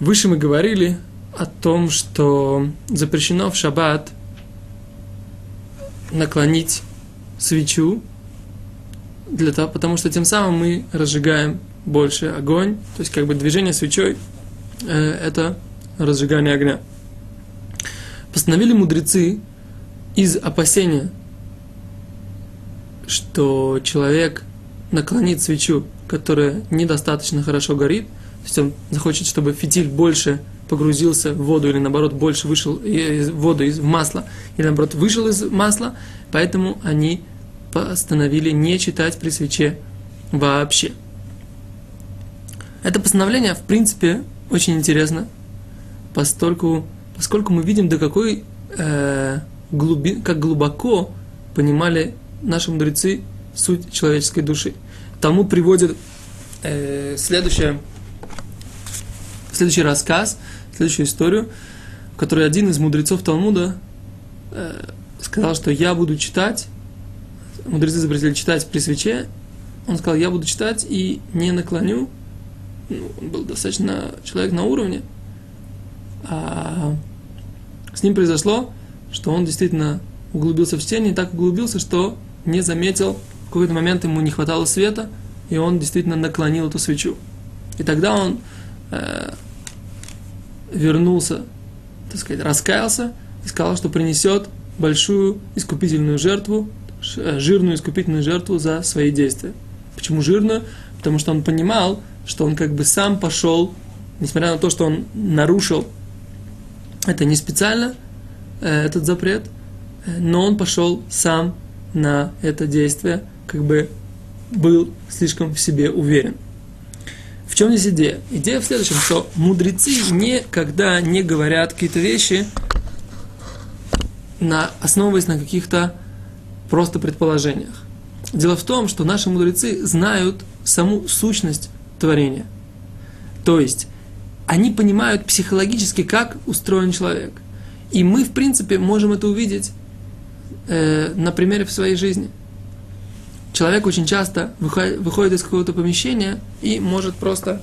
Выше мы говорили о том, что запрещено в шаббат наклонить свечу, для того, потому что тем самым мы разжигаем больше огонь, то есть как бы движение свечой э, это разжигание огня. Постановили мудрецы из опасения, что человек наклонит свечу, которая недостаточно хорошо горит, то есть он захочет, чтобы фитиль больше погрузился в воду или наоборот больше вышел из воды из масла или наоборот вышел из масла, поэтому они постановили не читать при свече вообще. Это постановление, в принципе, очень интересно, поскольку, поскольку мы видим, до какой э, глуби, как глубоко понимали наши мудрецы суть человеческой души. Тому приводит э, следующее, следующий рассказ, следующую историю, в которой один из мудрецов Талмуда э, сказал, что я буду читать, мудрецы запретили читать при свече, он сказал, я буду читать и не наклоню, ну, он был достаточно человек на уровне, а с ним произошло, что он действительно углубился в чтение, и так углубился, что не заметил, в какой-то момент ему не хватало света, и он действительно наклонил эту свечу. И тогда он э, вернулся, так сказать, раскаялся и сказал, что принесет большую искупительную жертву, э, жирную искупительную жертву за свои действия. Почему жирную? Потому что он понимал, что он как бы сам пошел, несмотря на то, что он нарушил это не специально, э, этот запрет, э, но он пошел сам на это действие, как бы был слишком в себе уверен. В чем здесь идея? Идея в следующем, что мудрецы никогда не говорят какие-то вещи, на, основываясь на каких-то просто предположениях. Дело в том, что наши мудрецы знают саму сущность творения. То есть, они понимают психологически, как устроен человек. И мы, в принципе, можем это увидеть э, на примере в своей жизни – человек очень часто выходит, из какого-то помещения и может просто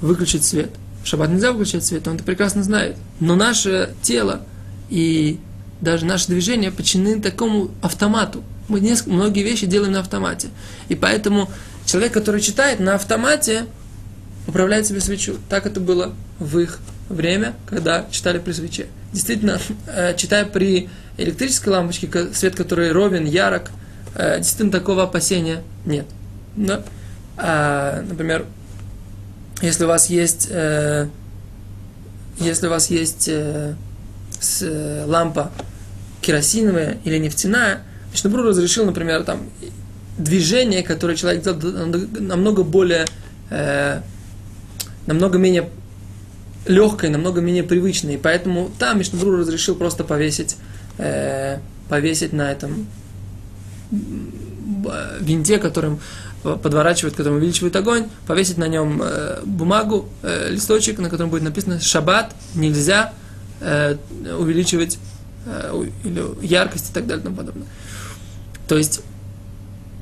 выключить свет. В шаббат нельзя выключать свет, он это прекрасно знает. Но наше тело и даже наши движения подчинены такому автомату. Мы несколько, многие вещи делаем на автомате. И поэтому человек, который читает на автомате, управляет себе свечу. Так это было в их время, когда читали при свече. Действительно, э, читая при электрической лампочке, свет, который ровен, ярок, э, действительно такого опасения нет. Да? А, например, если у вас есть, э, если у вас есть э, с, э, лампа керосиновая или нефтяная, Мишнабру разрешил, например, там движение, которое человек делает, намного более, э, намного менее легкое, намного менее привычное. И поэтому там Мишнабру разрешил просто повесить, э, повесить на этом винте, которым подворачивают, которым увеличивает огонь, повесить на нем э, бумагу, э, листочек, на котором будет написано «Шаббат, нельзя э, увеличивать или яркость и так далее и тому подобное». То есть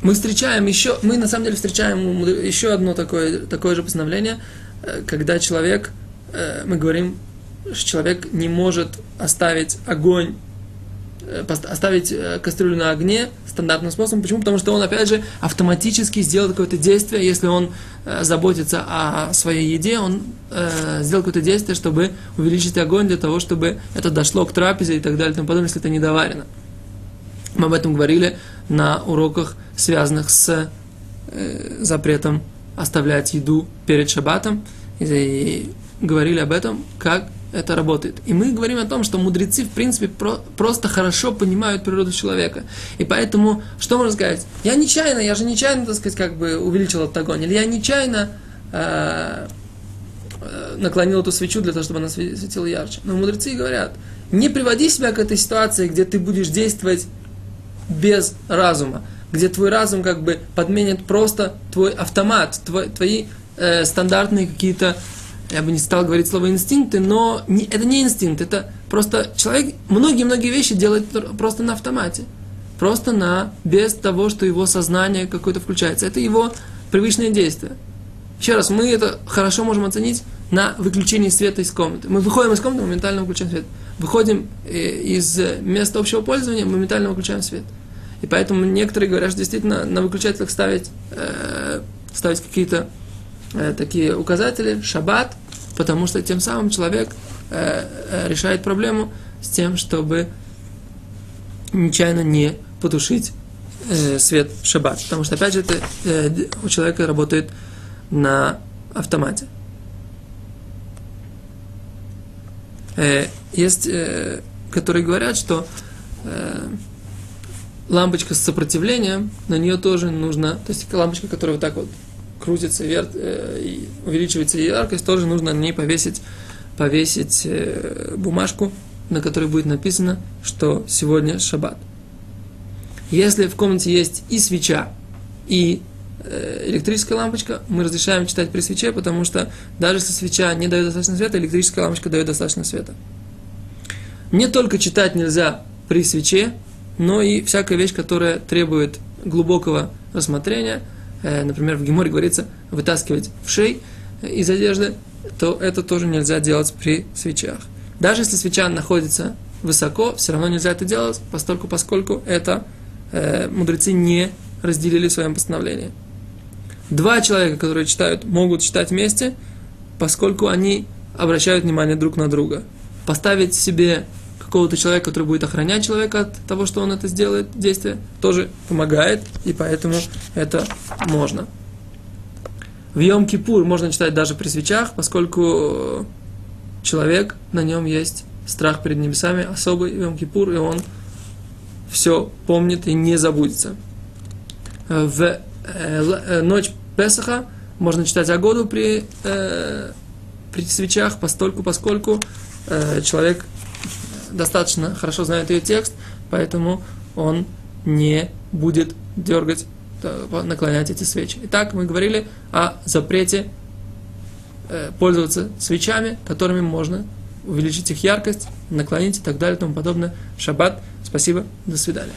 мы встречаем еще, мы на самом деле встречаем еще одно такое, такое же постановление, когда человек, мы говорим, что человек не может оставить огонь Э, оставить э, кастрюлю на огне стандартным способом. Почему? Потому что он, опять же, автоматически сделает какое-то действие, если он э, заботится о своей еде, он э, сделал какое-то действие, чтобы увеличить огонь для того, чтобы это дошло к трапезе и так далее, и тому подобное, если это не доварено. Мы об этом говорили на уроках, связанных с э, запретом оставлять еду перед шаббатом, и, и говорили об этом, как это работает. И мы говорим о том, что мудрецы, в принципе, про, просто хорошо понимают природу человека. И поэтому, что можно сказать? Я нечаянно, я же нечаянно, так сказать, как бы увеличил этот огонь. Или я нечаянно э, э, наклонил эту свечу для того, чтобы она светила ярче. Но мудрецы говорят, не приводи себя к этой ситуации, где ты будешь действовать без разума, где твой разум как бы подменит просто твой автомат, твой, твои э, стандартные какие-то я бы не стал говорить слово инстинкты, но не, это не инстинкт, это просто человек многие-многие вещи делает просто на автомате. Просто на, без того, что его сознание какое-то включается. Это его привычное действие. Еще раз, мы это хорошо можем оценить на выключение света из комнаты. Мы выходим из комнаты, моментально выключаем свет. Выходим э, из места общего пользования, моментально выключаем свет. И поэтому некоторые говорят, что действительно на выключателях ставить, э, ставить какие-то э, такие указатели, шаббат, потому что тем самым человек э, э, решает проблему с тем, чтобы нечаянно не потушить свет в шаббат. Потому что, опять же, это у человека работает на автомате. Есть, которые говорят, что лампочка с сопротивлением, на нее тоже нужно, то есть лампочка, которая вот так вот крутится вверх, э, и увеличивается яркость, тоже нужно на ней повесить, повесить э, бумажку, на которой будет написано, что сегодня шаббат. Если в комнате есть и свеча, и э, электрическая лампочка, мы разрешаем читать при свече, потому что даже если свеча не дает достаточно света, электрическая лампочка дает достаточно света. Не только читать нельзя при свече, но и всякая вещь, которая требует глубокого рассмотрения, например, в Геморе говорится вытаскивать в шей э, из одежды, то это тоже нельзя делать при свечах. Даже если свеча находится высоко, все равно нельзя это делать, поскольку, поскольку это э, мудрецы не разделили в своем постановлении. Два человека, которые читают, могут читать вместе, поскольку они обращают внимание друг на друга. Поставить себе какого-то человека, который будет охранять человека от того, что он это сделает, действие, тоже помогает, и поэтому это можно. В Йом-Кипур можно читать даже при свечах, поскольку человек, на нем есть страх перед небесами, особый в Йом-Кипур, и он все помнит и не забудется. В э, э, ночь Песаха можно читать Агоду при, э, при свечах, поскольку э, человек достаточно хорошо знает ее текст, поэтому он не будет дергать, э, наклонять эти свечи. Итак, мы говорили о запрете э, пользоваться свечами, которыми можно увеличить их яркость, наклонить и так далее и тому подобное. Шаббат. Спасибо. До свидания.